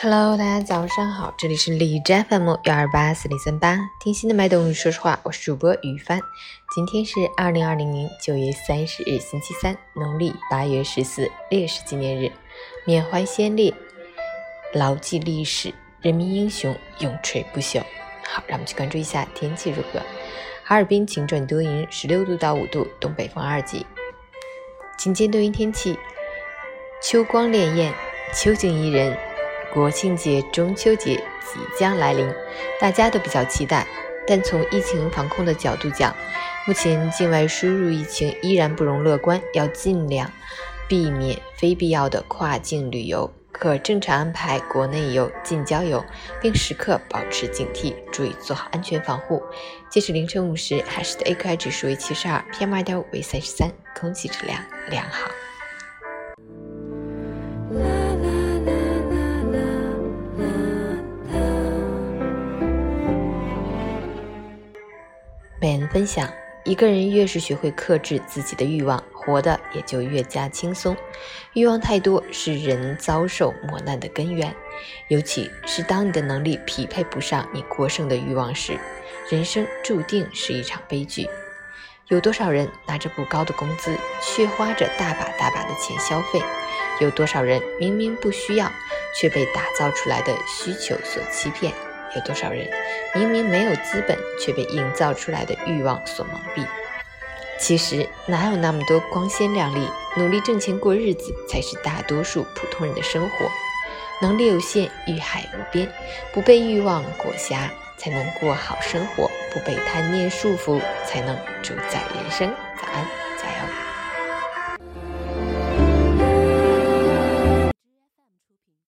Hello，大家早上好，这里是李斋 FM 幺二八四零三八，听心的脉动，说实话，我是主播于帆。今天是二零二零年九月三十日，星期三，农历八月十四，烈士纪念日，缅怀先烈，牢记历史，人民英雄永垂不朽。好，让我们去关注一下天气如何。哈尔滨晴转多云，十六度到五度，东北风二级。晴间多云天气，秋光潋滟，秋景宜人。国庆节、中秋节即将来临，大家都比较期待。但从疫情防控的角度讲，目前境外输入疫情依然不容乐观，要尽量避免非必要的跨境旅游，可正常安排国内游、近郊游，并时刻保持警惕，注意做好安全防护。截止凌晨五时，海市的 AQI 指数为七十二，PM 二点五为三十三，空气质量良好。本人分享：一个人越是学会克制自己的欲望，活得也就越加轻松。欲望太多是人遭受磨难的根源，尤其是当你的能力匹配不上你过剩的欲望时，人生注定是一场悲剧。有多少人拿着不高的工资，却花着大把大把的钱消费？有多少人明明不需要，却被打造出来的需求所欺骗？有多少人明明没有资本，却被营造出来的欲望所蒙蔽？其实哪有那么多光鲜亮丽？努力挣钱过日子才是大多数普通人的生活。能力有限，欲海无边，不被欲望裹挟，才能过好生活；不被贪念束缚，才能主宰人生。早安。